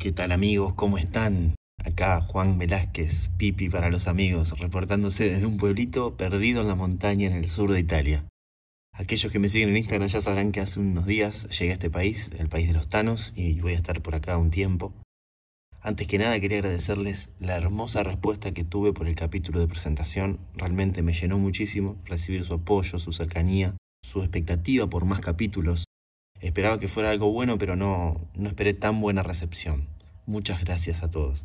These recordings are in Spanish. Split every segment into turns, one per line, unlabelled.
¿Qué tal amigos? ¿Cómo están? Acá Juan Velázquez, Pipi para los amigos, reportándose desde un pueblito perdido en la montaña en el sur de Italia. Aquellos que me siguen en Instagram ya sabrán que hace unos días llegué a este país, el país de los Tanos, y voy a estar por acá un tiempo. Antes que nada quería agradecerles la hermosa respuesta que tuve por el capítulo de presentación. Realmente me llenó muchísimo recibir su apoyo, su cercanía, su expectativa por más capítulos. Esperaba que fuera algo bueno, pero no, no esperé tan buena recepción. Muchas gracias a todos.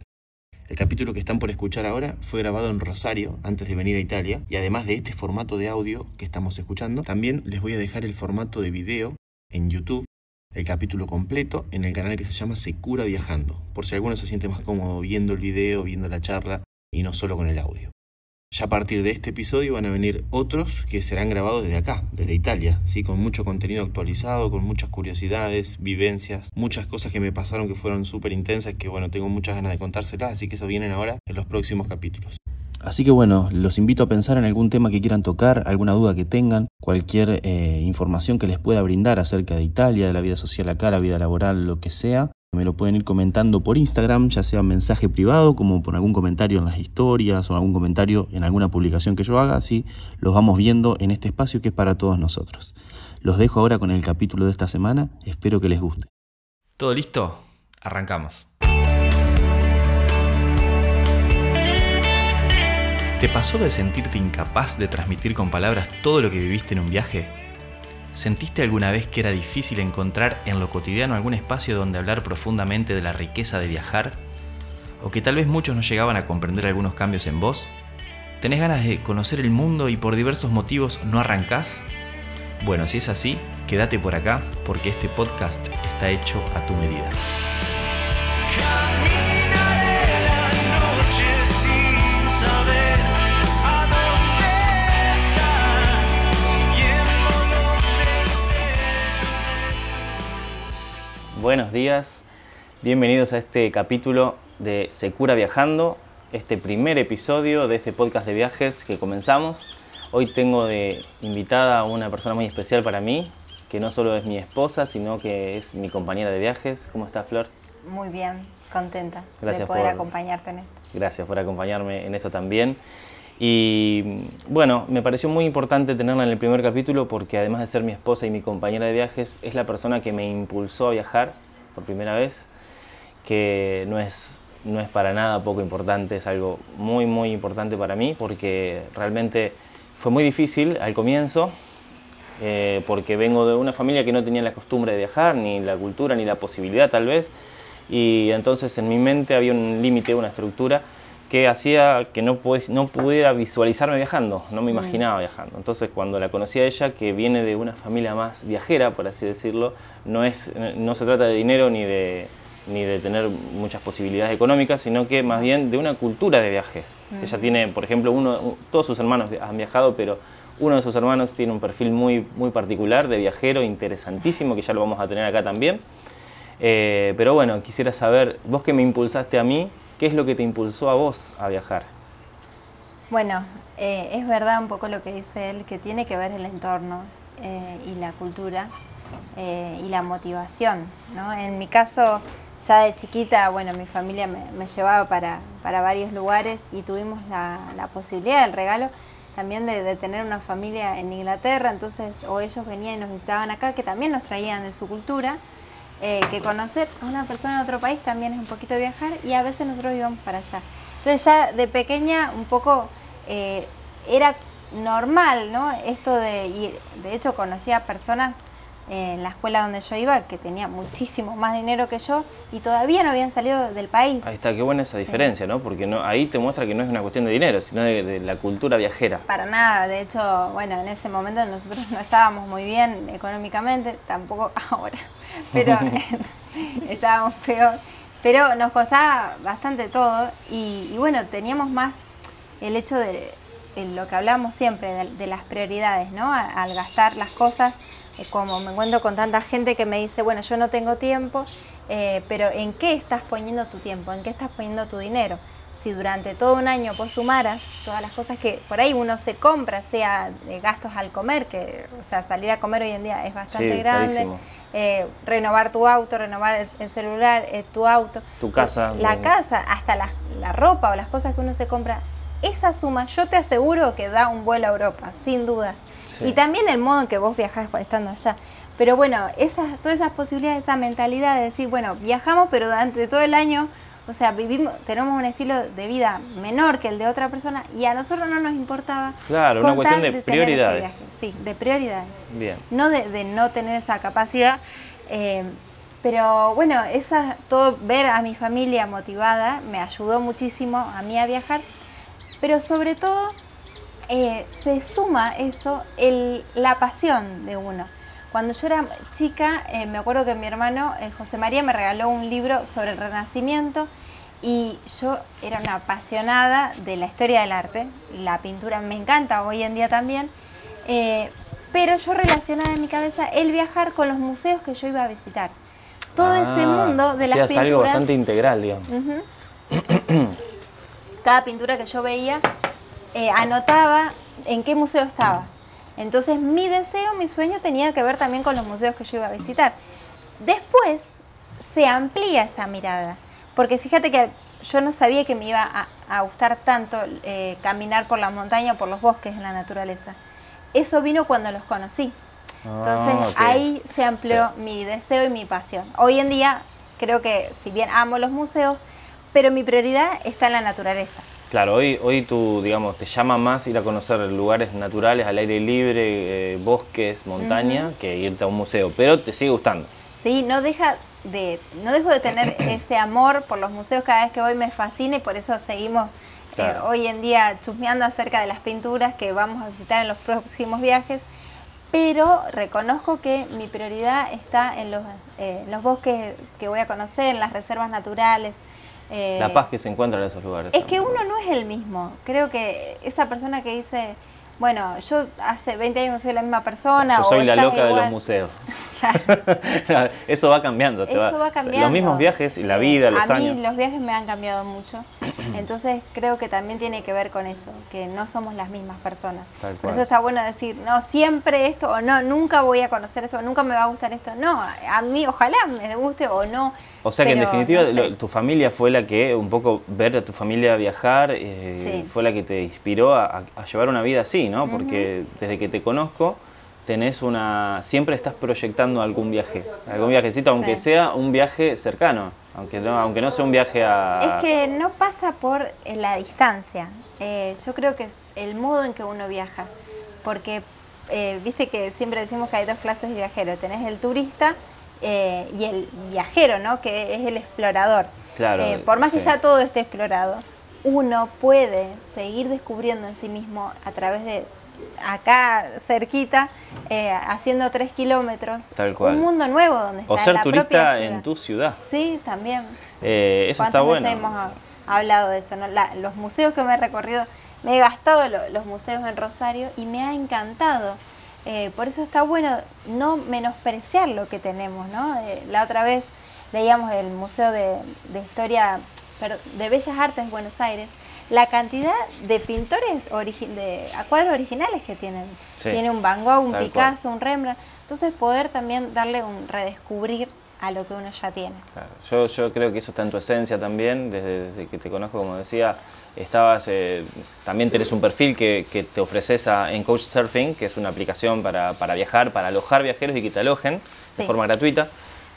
El capítulo que están por escuchar ahora fue grabado en Rosario antes de venir a Italia y además de este formato de audio que estamos escuchando, también les voy a dejar el formato de video en YouTube, el capítulo completo en el canal que se llama Secura Viajando, por si alguno se siente más cómodo viendo el video, viendo la charla y no solo con el audio. Ya a partir de este episodio van a venir otros que serán grabados desde acá, desde Italia, ¿sí? con mucho contenido actualizado, con muchas curiosidades, vivencias, muchas cosas que me pasaron que fueron súper intensas, que bueno, tengo muchas ganas de contárselas, así que eso vienen ahora en los próximos capítulos. Así que bueno, los invito a pensar en algún tema que quieran tocar, alguna duda que tengan, cualquier eh, información que les pueda brindar acerca de Italia, de la vida social acá, la vida laboral, lo que sea. Me lo pueden ir comentando por Instagram, ya sea mensaje privado, como por algún comentario en las historias o algún comentario en alguna publicación que yo haga, así los vamos viendo en este espacio que es para todos nosotros. Los dejo ahora con el capítulo de esta semana, espero que les guste.
¿Todo listo? Arrancamos. ¿Te pasó de sentirte incapaz de transmitir con palabras todo lo que viviste en un viaje? ¿Sentiste alguna vez que era difícil encontrar en lo cotidiano algún espacio donde hablar profundamente de la riqueza de viajar? ¿O que tal vez muchos no llegaban a comprender algunos cambios en vos? ¿Tenés ganas de conocer el mundo y por diversos motivos no arrancás? Bueno, si es así, quédate por acá porque este podcast está hecho a tu medida. Buenos días, bienvenidos a este capítulo de Secura Viajando, este primer episodio de este podcast de viajes que comenzamos. Hoy tengo de invitada a una persona muy especial para mí, que no solo es mi esposa, sino que es mi compañera de viajes. ¿Cómo estás, Flor?
Muy bien, contenta
Gracias
de poder
por-
acompañarte en esto.
Gracias por acompañarme en esto también. Y bueno, me pareció muy importante tenerla en el primer capítulo porque además de ser mi esposa y mi compañera de viajes, es la persona que me impulsó a viajar por primera vez, que no es, no es para nada poco importante, es algo muy, muy importante para mí porque realmente fue muy difícil al comienzo, eh, porque vengo de una familia que no tenía la costumbre de viajar, ni la cultura, ni la posibilidad tal vez, y entonces en mi mente había un límite, una estructura que hacía que no, pues- no pudiera visualizarme viajando, no me imaginaba viajando. Entonces cuando la conocí a ella, que viene de una familia más viajera, por así decirlo, no, es, no se trata de dinero ni de, ni de tener muchas posibilidades económicas, sino que más bien de una cultura de viaje. Ella tiene, por ejemplo, uno, todos sus hermanos han viajado, pero uno de sus hermanos tiene un perfil muy, muy particular de viajero, interesantísimo, que ya lo vamos a tener acá también. Eh, pero bueno, quisiera saber, vos que me impulsaste a mí, ¿qué es lo que te impulsó a vos a viajar?
Bueno, eh, es verdad un poco lo que dice él, que tiene que ver el entorno eh, y la cultura eh, y la motivación. ¿no? En mi caso, ya de chiquita, bueno, mi familia me, llevaba para, para varios lugares y tuvimos la, la posibilidad, el regalo también de, de tener una familia en Inglaterra, entonces, o ellos venían y nos visitaban acá, que también nos traían de su cultura. Eh, que conocer a una persona en otro país también es un poquito viajar y a veces nosotros íbamos para allá. Entonces ya de pequeña un poco eh, era normal, ¿no? Esto de, y de hecho conocía personas en la escuela donde yo iba que tenía muchísimo más dinero que yo y todavía no habían salido del país.
Ahí está, qué buena esa diferencia, ¿no? Porque no, ahí te muestra que no es una cuestión de dinero, sino de, de la cultura viajera.
Para nada, de hecho, bueno, en ese momento nosotros no estábamos muy bien económicamente, tampoco ahora, pero estábamos peor. Pero nos costaba bastante todo y, y bueno, teníamos más el hecho de, de lo que hablamos siempre, de, de las prioridades, ¿no? Al gastar las cosas, como me encuentro con tanta gente que me dice, bueno, yo no tengo tiempo, eh, pero ¿en qué estás poniendo tu tiempo? ¿En qué estás poniendo tu dinero? si durante todo un año vos sumaras todas las cosas que por ahí uno se compra, sea de gastos al comer, que o sea, salir a comer hoy en día es bastante grande, eh, renovar tu auto, renovar el celular, eh, tu auto,
tu casa,
la casa, hasta la, la ropa o las cosas que uno se compra, esa suma yo te aseguro que da un vuelo a Europa, sin dudas. Y también el modo en que vos viajás estando allá. Pero bueno, esas, todas esas posibilidades, esa mentalidad de decir, bueno, viajamos, pero durante todo el año o sea, vivimos, tenemos un estilo de vida menor que el de otra persona y a nosotros no nos importaba.
Claro, una cuestión de, prioridades.
Sí, de prioridades.
Bien.
No de, no tener esa capacidad. Eh, pero bueno, esa, todo ver a mi familia motivada me ayudó muchísimo a mí a viajar. Pero sobre todo eh, se suma eso, el, la pasión de uno. Cuando yo era chica, eh, me acuerdo que mi hermano eh, José María me regaló un libro sobre el Renacimiento y yo era una apasionada de la historia del arte. La pintura me encanta hoy en día también. Pero yo relacionaba en mi cabeza el viajar con los museos que yo iba a visitar. Todo ese ah, mundo de las pinturas.
algo bastante integral, digamos.
Cada pintura que yo veía, anotaba en qué museo estaba. Entonces mi deseo, mi sueño tenía que ver también con los museos que yo iba a visitar. Después se amplía esa mirada, porque fíjate que yo no sabía que me iba a, gustar tanto eh, caminar por la montaña o por los bosques en la naturaleza. Eso vino cuando los conocí. Entonces ah, ahí se amplió mi deseo y mi pasión. Hoy en día creo que si bien amo los museos, pero mi prioridad está en la naturaleza.
Claro, hoy, hoy tú, digamos, te llama más ir a conocer lugares naturales, al aire libre, eh, bosques, montaña, que irte a un museo, pero te sigue gustando.
Sí, no deja de, no dejo de tener ese amor por los museos cada vez que voy me fascina y por eso seguimos eh, hoy en día chusmeando acerca de las pinturas que vamos a visitar en los próximos viajes. Pero reconozco que mi prioridad está en los, eh, los bosques que voy a conocer, en las reservas naturales,
eh, la paz que se encuentra en esos lugares.
Es que uno no es el mismo. Creo que esa persona que dice, bueno, yo hace 20 años soy la misma persona.
Yo soy la loca de los museos. Eso va cambiando.
Eso va, cambiando.
Los mismos viajes y la vida, los años.
A mí los viajes me han cambiado mucho. Entonces creo que también tiene que ver con eso, que no somos las mismas personas. Por eso está bueno decir, no, siempre esto, o no, nunca voy a conocer esto, nunca me va a gustar esto. No, a mí ojalá me guste o no.
O sea que en definitiva tu familia fue la que, un poco ver a tu familia viajar, eh, fue la que te inspiró a, llevar una vida así, ¿no? Porque desde que te conozco tenés una, siempre estás proyectando algún viaje, algún viajecito, aunque sea un viaje cercano. Aunque no, aunque no sea un viaje
a... Es que no pasa por eh, la distancia. Eh, yo creo que es el modo en que uno viaja. Porque, eh, viste que siempre decimos que hay dos clases de viajeros. Tenés el turista y el viajero, ¿no? Que es el explorador.
Claro,
por más que ya todo esté explorado, uno puede seguir descubriendo en sí mismo a través de acá cerquita, eh, haciendo tres kilómetros, un mundo nuevo donde está
O ser
la
turista en tu ciudad.
Sí, también.
Eh, eso está bueno.
hemos hablado de eso? los museos que me he recorrido, me he gastado los museos en Rosario y me ha encantado. Eh, por eso está bueno no menospreciar lo que tenemos, ¿no? la otra vez leíamos el Museo de, de Historia de Bellas Artes de Buenos Aires la cantidad de pintores de cuadros originales que tienen. Tiene un Van Gogh, un Picasso, un Rembrandt. Entonces poder también darle un redescubrir a lo que uno ya tiene.
Yo, yo creo que eso está en tu esencia también, desde, que te conozco, como decía, estabas, eh, también tenés un perfil que, que te ofreces a, en Couchsurfing, que es una aplicación para, para, viajar, para alojar viajeros y que te alojen de forma gratuita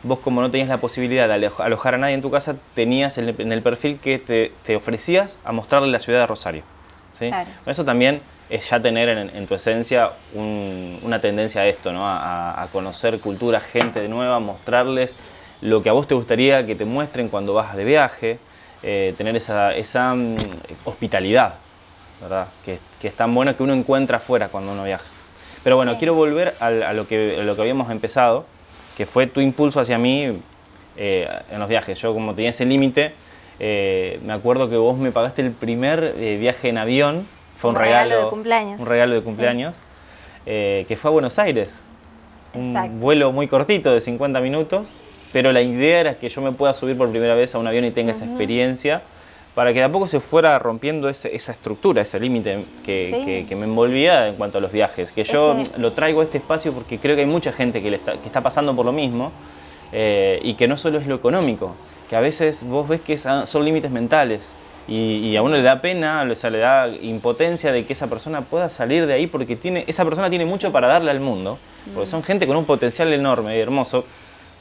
vos como no tenías la posibilidad de alojar a nadie en tu casa, tenías en el perfil que te, ofrecías a mostrarle la ciudad de Rosario. ¿sí? Eso también es ya tener en, tu esencia una tendencia a esto, ¿no? A, conocer cultura, gente de nueva, mostrarles lo que a vos te gustaría que te muestren cuando vas de viaje, eh, tener esa, esa mm, hospitalidad, ¿verdad? Que, es tan bueno que uno encuentra afuera cuando uno viaja. Pero bueno, quiero volver a, lo que, a lo que habíamos empezado, que fue tu impulso hacia mí eh, en los viajes. Yo como tenía ese límite, eh, me acuerdo que vos me pagaste el primer viaje en avión, fue un, regalo,
de cumpleaños.
Un regalo de cumpleaños, que fue a Buenos Aires. Un vuelo muy cortito de 50 minutos, pero la idea era que yo me pueda subir por primera vez a un avión y tenga esa experiencia para que de a poco se fuera rompiendo esa estructura, ese límite que, me envolvía en cuanto a los viajes. Que yo lo traigo a este espacio porque creo que hay mucha gente que, está, pasando por lo mismo eh, y que no solo es lo económico, que a veces vos ves que son límites mentales. Y, a uno le da pena, o sea, le da impotencia de que esa persona pueda salir de ahí porque tiene, esa persona tiene mucho para darle al mundo, porque son gente con un potencial enorme y hermoso,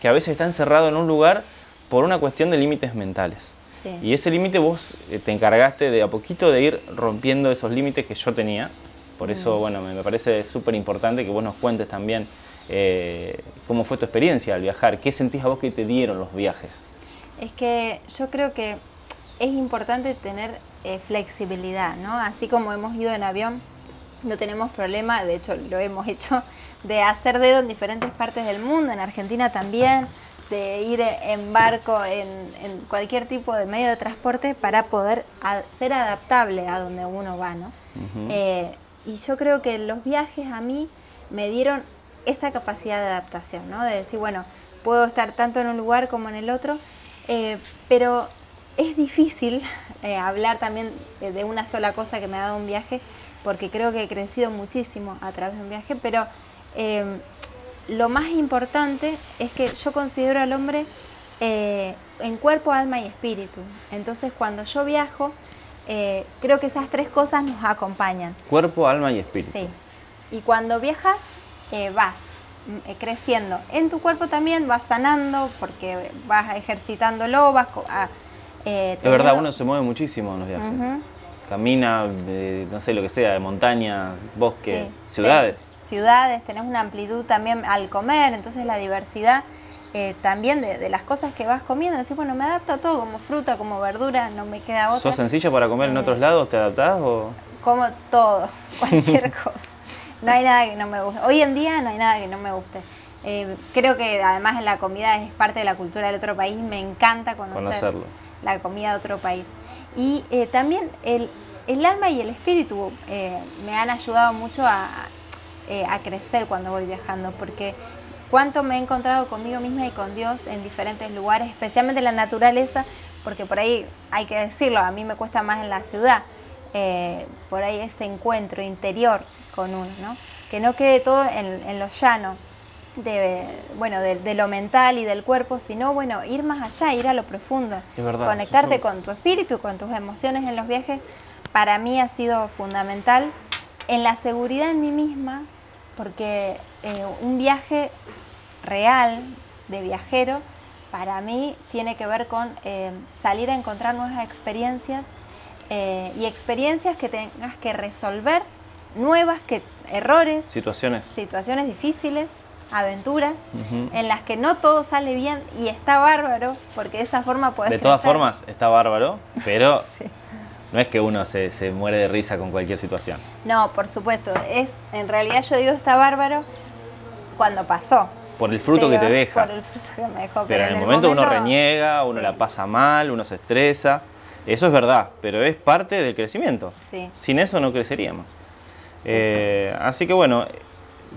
que a veces está encerrado en un lugar por una cuestión de límites mentales. Y ese límite vos eh, te encargaste de a poquito de ir rompiendo esos límites que yo tenía. Por eso, bueno, me, parece súper importante que vos nos cuentes también eh, cómo fue tu experiencia al viajar. ¿Qué sentís a vos que te dieron los viajes?
Es que yo creo que es importante tener eh, flexibilidad, ¿no? Así como hemos ido en avión, no tenemos problema, de hecho lo hemos hecho, de hacer dedo en diferentes partes del mundo, en Argentina también de ir en barco, en, cualquier tipo de medio de transporte para poder ser adaptable a donde uno va, ¿no? Eh, y yo creo que los viajes a mí me dieron esa capacidad de adaptación, ¿no? De decir, bueno, puedo estar tanto en un lugar como en el otro, eh, pero es difícil eh, hablar también de una sola cosa que me ha dado un viaje, porque creo que he crecido muchísimo a través de un viaje, pero lo más importante es que yo considero al hombre eh, en cuerpo, alma y espíritu. Entonces cuando yo viajo, eh, creo que esas tres cosas nos acompañan.
Cuerpo, alma y espíritu.
Sí. Y cuando viajas, eh, vas creciendo. En tu cuerpo también vas sanando porque vas ejercitándolo, vas a...
es verdad, uno se mueve muchísimo en los viajes. Camina, no sé lo que sea, de montaña, bosque, ciudades
ciudades, tenés una amplitud también al comer, entonces la diversidad eh, también de, las cosas que vas comiendo. Decís, bueno, me adapto a todo, como fruta, como verdura, no me queda otra.
¿Sos sencilla para comer en otros lados? ¿Te adaptás o...?
Como todo, cualquier cosa. No hay nada que no me guste. Hoy en día no hay nada que no me guste. Eh, creo que además la comida es parte de la cultura del otro país. Me encanta conocer la comida de otro país. Y eh, también el, el, alma y el espíritu me han ayudado mucho a, eh, a crecer cuando voy viajando, porque cuánto me he encontrado conmigo misma y con Dios en diferentes lugares, especialmente en la naturaleza, porque por ahí hay que decirlo, a mí me cuesta más en la ciudad, eh, por ahí ese encuentro interior con uno, ¿no? que no quede todo en, lo llano, de, bueno, de, lo mental y del cuerpo, sino bueno, ir más allá, ir a lo profundo, conectarte con tu espíritu y con tus emociones en los viajes, para mí ha sido fundamental. En la seguridad en mí misma, porque eh, un viaje real de viajero para mí tiene que ver con eh, salir a encontrar nuevas experiencias eh, y experiencias que tengas que resolver, nuevas, que errores,
situaciones,
situaciones difíciles, aventuras en las que no todo sale bien y está bárbaro, porque de esa forma puedes...
De todas formas, está bárbaro, pero no es que uno se, muere de risa con cualquier situación.
No, por supuesto. Es, en realidad yo digo está bárbaro cuando pasó.
Por el fruto que te deja. Por el fruto que me dejó. Pero, en, el, momento, uno reniega, uno la pasa mal, uno se estresa. Eso es verdad, pero es parte del crecimiento. Sin eso no creceríamos. Eh, así que bueno,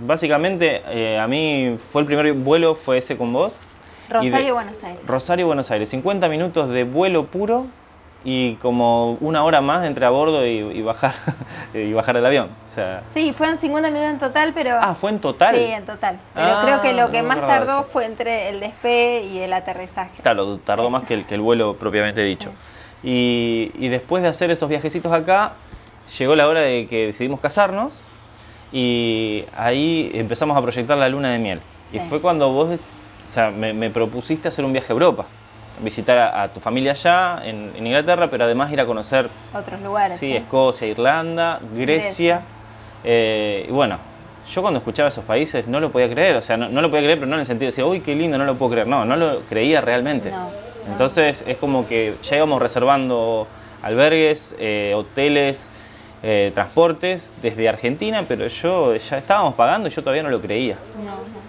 básicamente eh, a mí fue el primer vuelo, fue ese con vos.
Rosario, Buenos Aires.
Rosario, Buenos Aires. 50 minutos de vuelo puro y como una hora más entre a bordo y, bajar y bajar el avión. O sea,
sí, fueron 50 minutos en total, pero...
Ah, ¿fue en total?
Sí, en total. Pero creo que lo ah, que más tardó fue entre el despegue y el aterrizaje.
Claro, tardó más que el, que el vuelo propiamente dicho. Y, y, después de hacer estos viajecitos acá, llegó la hora de que decidimos casarnos y ahí empezamos a proyectar la luna de miel. Y fue cuando vos o sea, me, me propusiste hacer un viaje a Europa visitar a, tu familia allá en, Inglaterra, pero además ir a conocer
otros lugares.
Sí, Escocia, Irlanda, Grecia. Eh, y bueno, yo cuando escuchaba esos países no lo podía creer, o sea, no, lo podía creer, pero no en el sentido de decir, uy, qué lindo, no lo puedo creer. No, no lo creía realmente. Entonces es como que ya íbamos reservando albergues, eh, hoteles, eh, transportes desde Argentina, pero yo ya estábamos pagando y yo todavía no lo creía.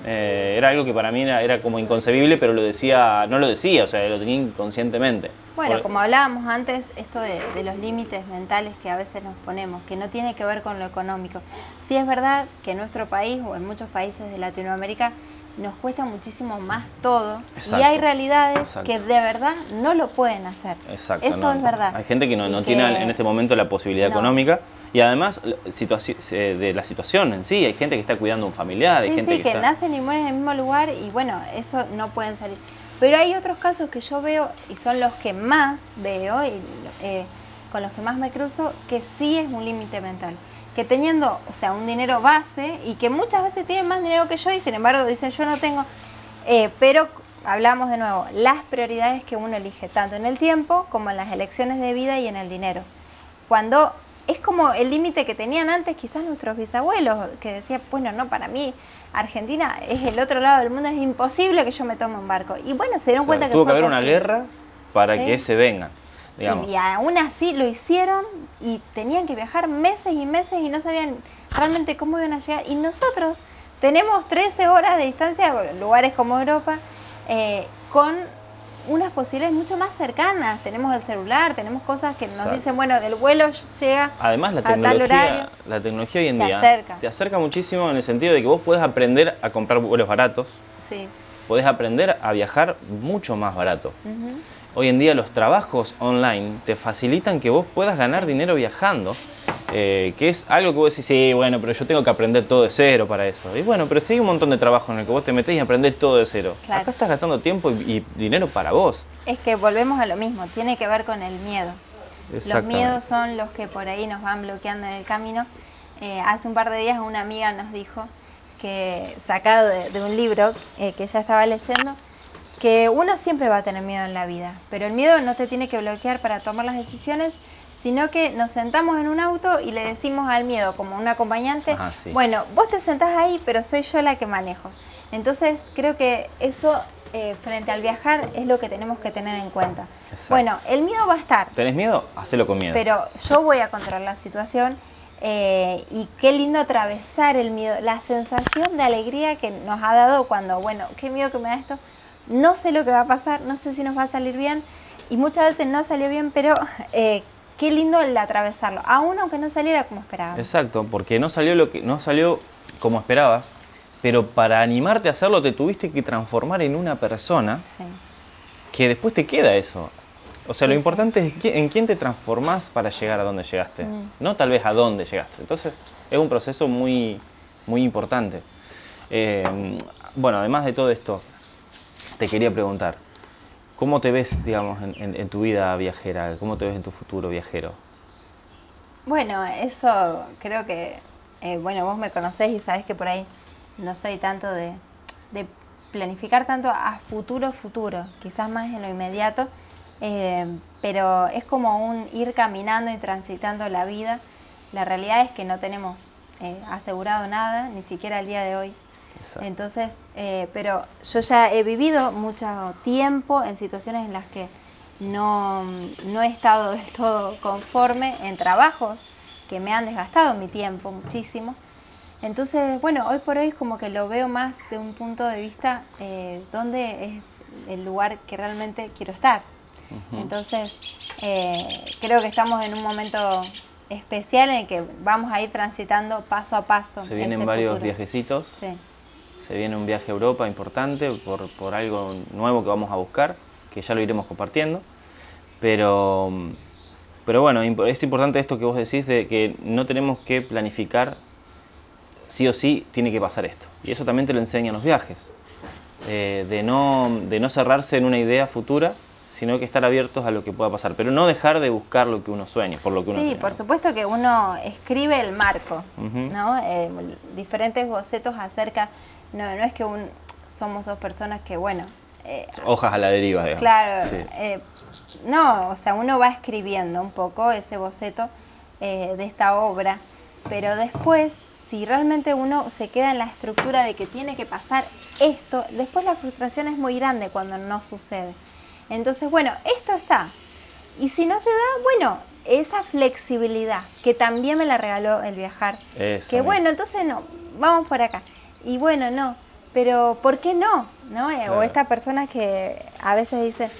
Eh, era algo que para mí era, como inconcebible, pero lo decía, no lo decía, o sea, lo tenía inconscientemente.
Bueno, como hablábamos antes, esto de, los límites mentales que a veces nos ponemos, que no tiene que ver con lo económico. Sí es verdad que en nuestro país o en muchos países de Latinoamérica nos cuesta muchísimo más todo y hay realidades que de verdad no lo pueden hacer.
Exacto.
Eso es verdad.
Hay gente que no, tiene en este momento la posibilidad económica y además eh, de la situación en sí. Hay gente que está cuidando a un familiar. hay gente
sí, que, nacen y mueren en el mismo lugar y bueno, eso no pueden salir. Pero hay otros casos que yo veo y son los que más veo y eh, con los que más me cruzo que sí es un límite mental que teniendo, o sea, un dinero base y que muchas veces tienen más dinero que yo y sin embargo dicen yo no tengo, eh, pero hablamos de nuevo, las prioridades que uno elige, tanto en el tiempo como en las elecciones de vida y en el dinero. Cuando es como el límite que tenían antes quizás nuestros bisabuelos, que decían, bueno, no, para mí Argentina es el otro lado del mundo, es imposible que yo me tome un barco. Y bueno, se dieron cuenta que...
Tuvo que haber una guerra para que se vengan.
Y, aún así lo hicieron y tenían que viajar meses y meses y no sabían realmente cómo iban a llegar. Y nosotros tenemos 13 horas de distancia, lugares como Europa, eh, con unas posibilidades mucho más cercanas. Tenemos el celular, tenemos cosas que nos dicen, bueno, del vuelo llega
Además, la tecnología, la tecnología hoy en día te acerca muchísimo en el sentido de que vos puedes aprender a comprar vuelos baratos. Sí. Podés aprender a viajar mucho más barato hoy en día los trabajos online te facilitan que vos puedas ganar dinero viajando, eh, que es algo que vos decís, sí, bueno, pero yo tengo que aprender todo de cero para eso. Y bueno, pero sí hay un montón de trabajo en el que vos te metés y aprendés todo de cero. Acá estás gastando tiempo y, dinero para vos.
Es que volvemos a lo mismo, tiene que ver con el miedo. Los miedos son los que por ahí nos van bloqueando en el camino. Eh, hace un par de días una amiga nos dijo que sacado de, un libro eh, que ella estaba leyendo, que uno siempre va a tener miedo en la vida, pero el miedo no te tiene que bloquear para tomar las decisiones, sino que nos sentamos en un auto y le decimos al miedo, como un acompañante, bueno, vos te sentás ahí, pero soy yo la que manejo. Entonces creo que eso eh, frente al viajar es lo que tenemos que tener en cuenta. Bueno, el miedo va a estar.
¿Tenés miedo? Hacelo con miedo.
Pero yo voy a controlar la situación eh, y qué lindo atravesar el miedo, la sensación de alegría que nos ha dado cuando, bueno, qué miedo que me da esto, no sé lo que va a pasar, no sé si nos va a salir bien y muchas veces no salió bien, pero eh, qué lindo el atravesarlo, aún aunque no saliera como esperabas.
Exacto, porque no salió, lo que, no salió como esperabas, pero para animarte a hacerlo te tuviste que transformar en una persona que después te queda eso. O sea, lo importante es en quién te transformás para llegar a donde llegaste, mm. no tal vez a dónde llegaste. Entonces, es un proceso muy, muy importante. Eh, bueno, además de todo esto, te quería preguntar, ¿cómo te ves, digamos, en, tu vida viajera? ¿Cómo te ves en tu futuro viajero?
Bueno, eso creo que, eh, bueno, vos me conocés y sabés que por ahí no soy tanto de, planificar tanto a futuro, futuro, quizás más en lo inmediato, eh, pero es como un ir caminando y transitando la vida. La realidad es que no tenemos eh, asegurado nada, ni siquiera el día de hoy. Entonces, eh, pero yo ya he vivido mucho tiempo en situaciones en las que no, he estado del todo conforme en trabajos que me han desgastado mi tiempo muchísimo. Entonces, bueno, hoy por hoy es como que lo veo más de un punto de vista eh, donde es el lugar que realmente quiero estar. Entonces, eh, creo que estamos en un momento especial en el que vamos a ir transitando paso a paso.
Se vienen varios viajecitos. Sí se viene un viaje a Europa importante por, algo nuevo que vamos a buscar, que ya lo iremos compartiendo. Pero, pero bueno, es importante esto que vos decís de que no tenemos que planificar, sí o sí tiene que pasar esto. Y eso también te lo enseñan los viajes, eh, de, no, de no cerrarse en una idea futura, sino que estar abiertos a lo que pueda pasar, pero no dejar de buscar lo que uno sueña, por lo que uno
Sí, por supuesto que uno escribe el marco, ¿no? Eh, diferentes bocetos acerca no, no es que un, somos dos personas que, bueno...
Eh, Hojas a la deriva, digamos.
Claro. Eh, no, o sea, uno va escribiendo un poco ese boceto eh, de esta obra, pero después, si realmente uno se queda en la estructura de que tiene que pasar esto, después la frustración es muy grande cuando no sucede. Entonces, bueno, esto está. Y si no se da, bueno, esa flexibilidad que también me la regaló el viajar. que bueno, entonces no, vamos por acá. Y bueno, no, pero ¿por qué no? ¿No? Eh, o esta persona que a veces dice,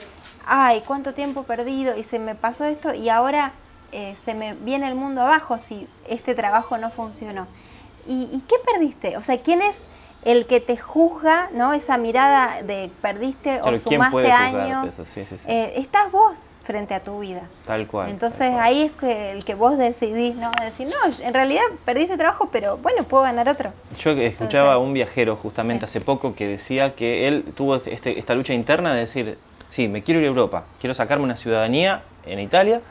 ay, cuánto tiempo perdido y se me pasó esto y ahora eh, se me viene el mundo abajo si este trabajo no funcionó. ¿Y, qué perdiste? O sea, ¿quién es el que te juzga, ¿no? Esa mirada de perdiste o sumaste años. Eh, estás vos frente a tu vida.
Tal cual.
Entonces ahí es que el que vos decidís, ¿no? Decir, no, en realidad perdiste trabajo, pero bueno, puedo ganar otro.
Yo escuchaba a un viajero justamente hace poco que decía que él tuvo este, esta lucha interna de decir, sí, me quiero ir a Europa, quiero sacarme una ciudadanía en Italia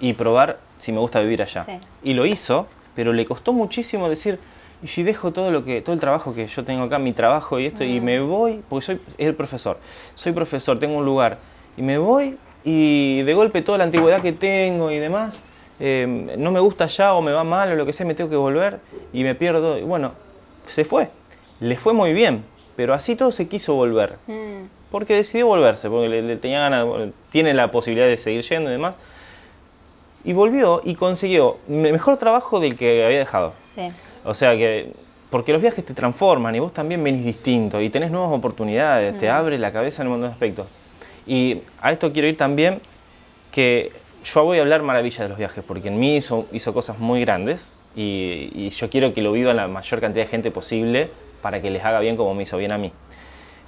y probar si me gusta vivir allá. Y lo hizo, pero le costó muchísimo decir, y si dejo todo lo que todo el trabajo que yo tengo acá, mi trabajo y esto, y me voy, porque soy el profesor, soy profesor, tengo un lugar, y me voy y de golpe toda la antigüedad que tengo y demás, em, no me gusta ya o me va mal o lo que sea, me tengo que volver y me pierdo. Y bueno, se fue, le fue muy bien, pero así todo se quiso volver. Mm. Porque decidió volverse, porque le, tenía ganas, tiene la posibilidad de seguir yendo y demás. Y volvió y consiguió mejor trabajo del que había dejado. Sí. O sea que, porque los viajes te transforman y vos también venís distinto y tenés nuevas oportunidades, te abre la cabeza en un montón de aspectos. Y a esto quiero ir también que yo voy a hablar maravilla de los viajes, porque en mí hizo, hizo cosas muy grandes y, yo quiero que lo viva la mayor cantidad de gente posible para que les haga bien como me hizo bien a mí.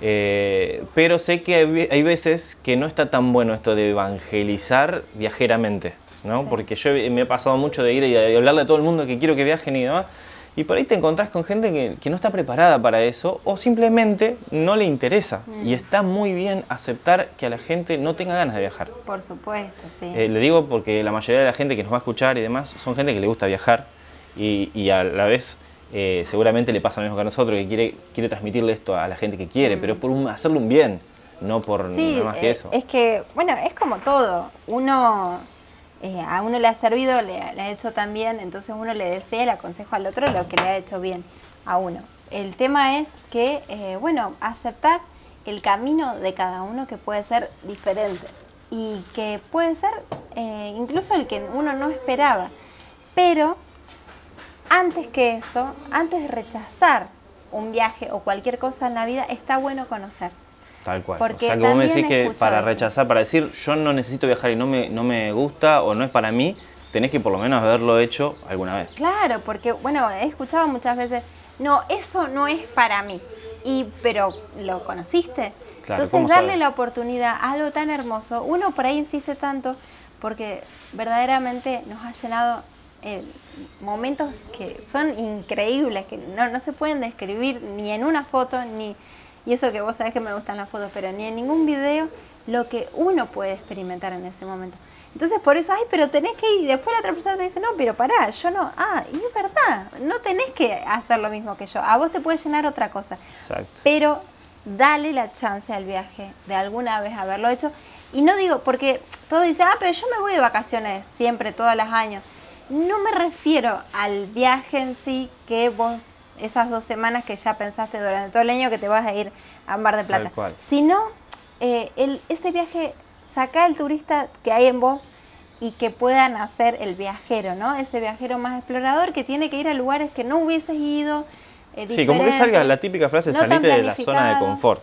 Eh, pero sé que hay, veces que no está tan bueno esto de evangelizar viajeramente, ¿no? Porque yo me he pasado mucho de ir y hablarle a todo el mundo que quiero que viajen y demás, y por ahí te encontrás con gente que, no está preparada para eso o simplemente no le interesa. Y mm. está muy bien aceptar que a la gente no tenga ganas de viajar.
Por supuesto, sí.
Eh, le digo porque la mayoría de la gente que nos va a escuchar y demás son gente que le gusta viajar y, a la vez eh, seguramente le pasa lo mismo que a nosotros, que quiere, quiere transmitirle esto a la gente que quiere, pero es por hacerle un bien, no por nada más que eh, eso.
Es que, bueno, es como todo. Uno eh, a uno le ha servido, le, ha hecho también, entonces uno le desea, le aconsejo al otro lo que le ha hecho bien a uno. El tema es que, eh, bueno, aceptar el camino de cada uno que puede ser diferente y que puede ser eh, incluso el que uno no esperaba. Pero antes que eso, antes de rechazar un viaje o cualquier cosa en la vida, está bueno conocer.
Tal cual. o sea, que vos me decís que para rechazar, para decir yo no necesito viajar y no me, no me gusta o no es para mí, tenés que por lo menos haberlo hecho alguna vez.
Claro, porque bueno, he escuchado muchas veces, no, eso no es para mí. Y, pero lo conociste. Entonces darle la oportunidad a algo tan hermoso, uno por ahí insiste tanto porque verdaderamente nos ha llenado eh, momentos que son increíbles, que no, no se pueden describir ni en una foto, ni, y eso que vos sabés que me gustan las fotos, pero ni en ningún video lo que uno puede experimentar en ese momento. Entonces por eso, ay, pero tenés que ir. Y después la otra persona te dice, no, pero pará, yo no. Ah, y es verdad, no tenés que hacer lo mismo que yo. A vos te puede llenar otra cosa. Exacto. Pero dale la chance al viaje de alguna vez haberlo hecho. Y no digo, porque todo dice, ah, pero yo me voy de vacaciones siempre, todos los años. No me refiero al viaje en sí que vos esas dos semanas que ya pensaste durante todo el año que te vas a ir a Mar de Plata. Sino, eh, el, ese viaje, saca el turista que hay en vos y que puedan hacer el viajero, ¿no? Ese viajero más explorador que tiene que ir a lugares que no hubieses ido.
Eh, sí, como que salga la típica frase, salite de la zona de confort.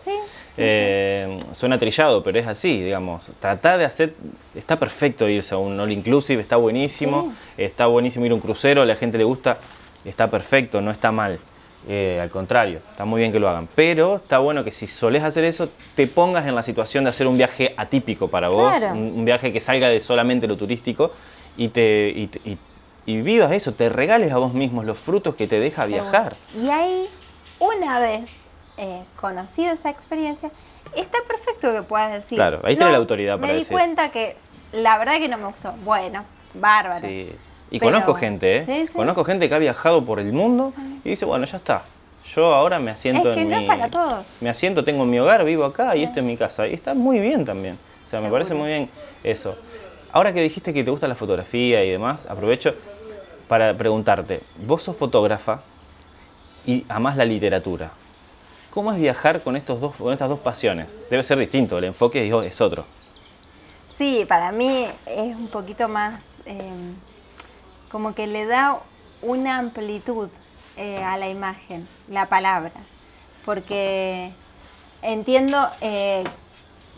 Eh, suena trillado, pero es así, digamos. Trata de hacer, está perfecto irse a un all inclusive, está buenísimo, está buenísimo ir a un crucero, a la gente le gusta, está perfecto, no está mal. Eh, al contrario, está muy bien que lo hagan. Pero está bueno que si solés hacer eso, te pongas en la situación de hacer un viaje atípico para vos, un, viaje que salga de solamente lo turístico y, te, y, vivas eso, te regales a vos mismos los frutos que te deja viajar.
Y ahí, una vez eh, conocido esa experiencia, está perfecto que puedas decir.
Claro, ahí tiene la autoridad para
Me
di
cuenta que la verdad que no me gustó. Bueno, bárbaro.
Sí. Y conozco gente, ¿eh? Conozco gente que ha viajado por el mundo y dice, bueno, ya está. Yo ahora me asiento
es que
en
no
mi...
para todos.
Me asiento, tengo mi hogar, vivo acá y esta es mi casa. Y está muy bien también. O sea, me parece muy bien eso. Ahora que dijiste que te gusta la fotografía y demás, aprovecho para preguntarte, vos sos fotógrafa y amás la literatura. ¿Cómo es viajar con, estos dos, con estas dos pasiones? Debe ser distinto, el enfoque es otro.
Sí, para mí es un poquito más... Em, como que le da una amplitud eh, a la imagen, la palabra, porque entiendo eh,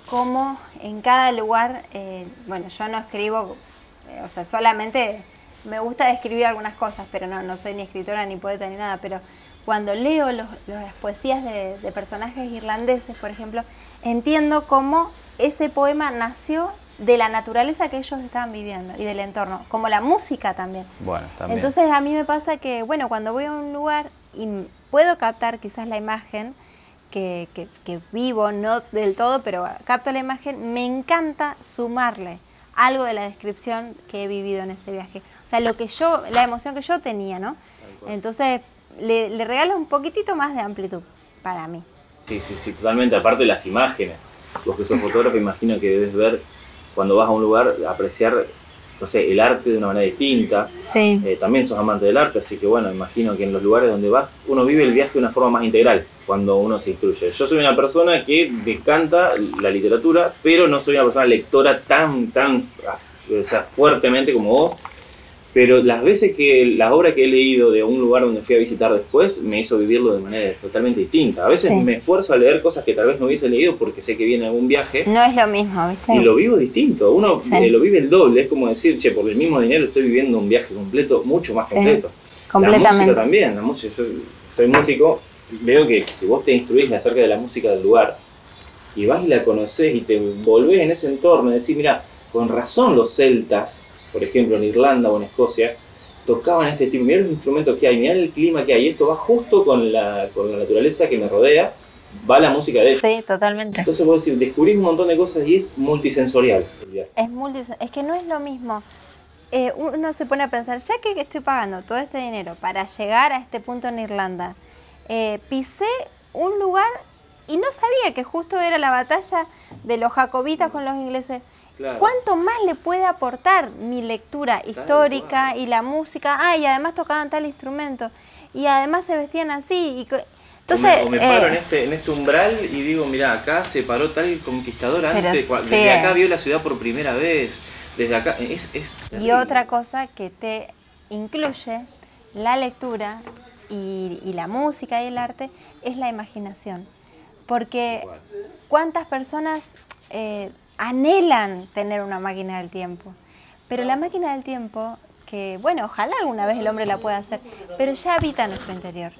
cómo en cada lugar, eh, bueno, yo no escribo, o sea, solamente me gusta describir algunas cosas, pero no, no soy ni escritora ni poeta ni nada, pero cuando leo las poesías de, de personajes irlandeses, por ejemplo, entiendo cómo ese poema nació de la naturaleza que ellos estaban viviendo y del entorno, como la música también.
Bueno, también.
Entonces a mí me pasa que, bueno, cuando voy a un lugar y puedo captar quizás la imagen que, que, vivo, no del todo, pero capto la imagen, me encanta sumarle algo de la descripción que he vivido en ese viaje. O sea, lo que yo, la emoción que yo tenía, ¿no? Entonces le, le regalo un poquitito más de amplitud para mí.
Sí, sí, sí, totalmente. Aparte de las imágenes. Vos que sos fotógrafo, imagino que debes ver cuando vas a un lugar, apreciar, no sé, el arte de una manera distinta.
Sí.
Eh, también sos amante del arte, así que bueno, imagino que en los lugares donde vas, uno vive el viaje de una forma más integral cuando uno se instruye. Yo soy una persona que me encanta la literatura, pero no soy una persona lectora tan, tan, o sea, fuertemente como vos. Pero las veces que las obras que he leído de un lugar donde fui a visitar después me hizo vivirlo de manera totalmente distinta. A veces me esfuerzo a leer cosas que tal vez no hubiese leído porque sé que viene algún viaje.
No es lo mismo, ¿viste?
Y lo vivo distinto. Uno eh, lo vive el doble. Es como decir, che, por el mismo dinero estoy viviendo un viaje completo, mucho más completo.
Completamente.
La música también. La música, yo soy músico. Veo que si vos te instruís acerca de la música del lugar y vas y la conocés y te volvés en ese entorno y decís, mira, con razón los celtas por ejemplo, en Irlanda o en Escocia, tocaban este tipo, mirá los instrumentos que hay, mirá el clima que hay, esto va justo con la, con la naturaleza que me rodea, va la música de eso.
Sí, totalmente.
Entonces vos decir, descubrís un montón de cosas y es multisensorial.
Es multisensorial, es que no es lo mismo. Eh, uno se pone a pensar, ya que estoy pagando todo este dinero para llegar a este punto en Irlanda, eh, pisé un lugar y no sabía que justo era la batalla de los jacobitas con los ingleses. ¿Cuánto más le puede aportar mi lectura histórica y la música? Ah, y además tocaban tal instrumento. Y además se vestían así. Y entonces,
o me, paro en, eh, este, en este umbral y digo, mira, acá se paró tal conquistador antes, desde acá vio la ciudad por primera vez, desde acá, es,
Y otra cosa que te incluye la lectura y, y, la música y el arte es la imaginación. Porque cuántas personas eh, anhelan tener una máquina del tiempo. Pero la máquina del tiempo, que bueno, ojalá alguna vez el hombre la pueda hacer, pero ya habita nuestro interior.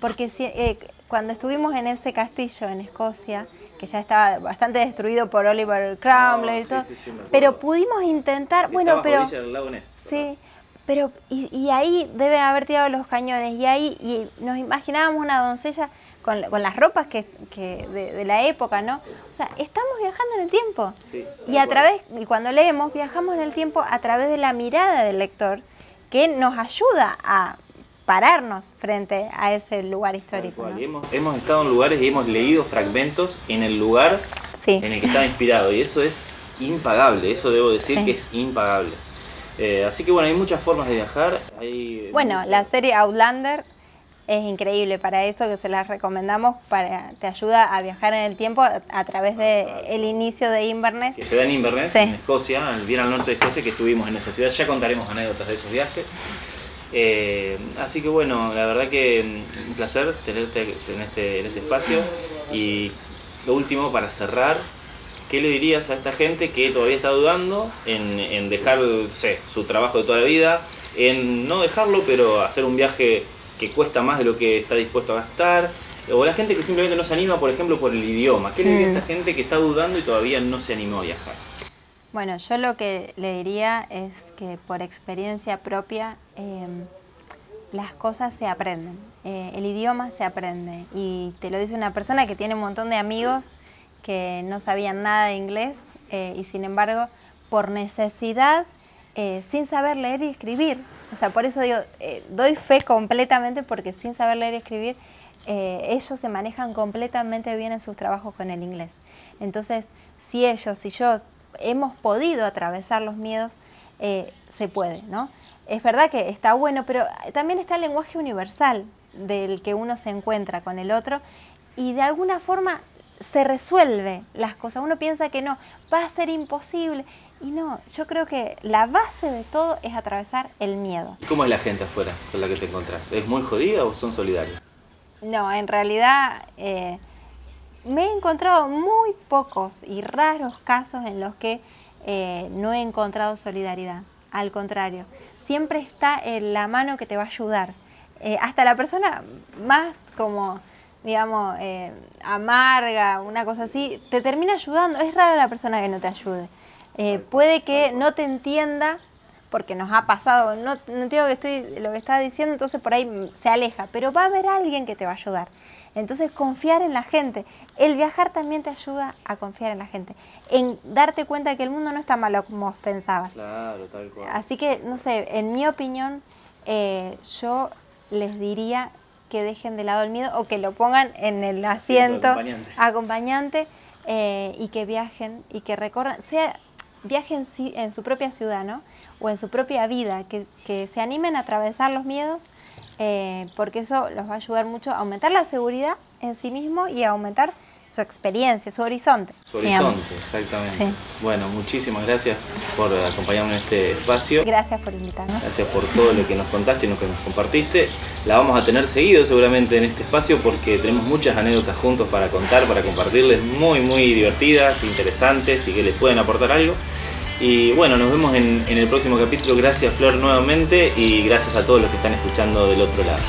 Porque si, eh, cuando estuvimos en ese castillo en Escocia, que ya estaba bastante destruido por Oliver Cromwell y todo, pero pudimos intentar, bueno, pero... Sí, pero y, ahí deben haber tirado los cañones y ahí y nos imaginábamos una doncella con, las ropas que, de, la época, ¿no? O sea, estamos viajando en el tiempo. y a través, y cuando leemos, viajamos en el tiempo a través de la mirada del lector, que nos ayuda a pararnos frente a ese lugar histórico.
Hemos, estado en lugares y hemos leído fragmentos en el lugar en el que estaba inspirado, y eso es impagable, eso debo decir que es impagable. Eh, así que bueno, hay muchas formas de viajar.
bueno, la serie Outlander es increíble para eso, que se las recomendamos, para, te ayuda a viajar en el tiempo a, través del el inicio de Inverness.
Que se da en Inverness, en Escocia, bien al norte de Escocia, que estuvimos en esa ciudad, ya contaremos anécdotas de esos viajes. Eh, así que bueno, la verdad que mm, un placer tenerte en este, en este espacio. Y lo último para cerrar, ¿qué le dirías a esta gente que todavía está dudando en, en dejar su trabajo de toda la vida, en no dejarlo, pero hacer un viaje que cuesta más de lo que está dispuesto a gastar, o la gente que simplemente no se anima, por ejemplo, por el idioma. ¿Qué le diría a esta mm. gente que está dudando y todavía no se animó a viajar?
Bueno, yo lo que le diría es que por experiencia propia em, las cosas se aprenden, eh, el idioma se aprende y te lo dice una persona que tiene un montón de amigos que no sabían nada de inglés eh, y sin embargo por necesidad, eh, sin saber leer y escribir, o sea, por eso digo, eh, doy fe completamente porque sin saber leer y escribir, eh, ellos se manejan completamente bien en sus trabajos con el inglés. Entonces, si ellos y yo hemos podido atravesar los miedos, eh, se puede, ¿no? Es verdad que está bueno, pero también está el lenguaje universal del que uno se encuentra con el otro y de alguna forma se resuelve las cosas. Uno piensa que no, va a ser imposible y no, yo creo que la base de todo es atravesar el miedo.
¿Cómo es la gente afuera con la que te encontrás? ¿Es muy jodida o son solidarios?
No, en realidad eh, me he encontrado muy pocos y raros casos en los que eh, no he encontrado solidaridad. Al contrario, siempre está en la mano que te va a ayudar. eh, hasta la persona más como, digamos, eh, amarga, una cosa así, te termina ayudando. Es rara la persona que no te ayude. Eh, puede que no te entienda, porque nos ha pasado, no, no entiendo que estoy, lo que estás diciendo, entonces por ahí se aleja, pero va a haber alguien que te va a ayudar. Entonces confiar en la gente. El viajar también te ayuda a confiar en la gente, en darte cuenta que el mundo no está malo como pensabas.
Claro, tal cual.
Así que, no sé, en mi opinión, eh, yo les diría que dejen de lado el miedo o que lo pongan en el asiento
acompañante.
acompañante, eh, y que viajen y que recorran, sea viajen en su propia ciudad, ¿no? O en su propia vida, que, que se animen a atravesar los miedos, eh, porque eso los va a ayudar mucho a aumentar la seguridad en sí mismo y a aumentar su experiencia, su horizonte.
Su
digamos.
horizonte, exactamente.
Sí.
Bueno, muchísimas gracias por acompañarme en este espacio.
Gracias por invitarnos.
Gracias por todo lo que nos contaste y lo que nos compartiste. La vamos a tener seguido seguramente en este espacio porque tenemos muchas anécdotas juntos para contar, para compartirles, muy, muy divertidas, interesantes y que les pueden aportar algo. Y bueno, nos vemos en, en el próximo capítulo. Gracias Flor nuevamente y gracias a todos los que están escuchando del otro lado.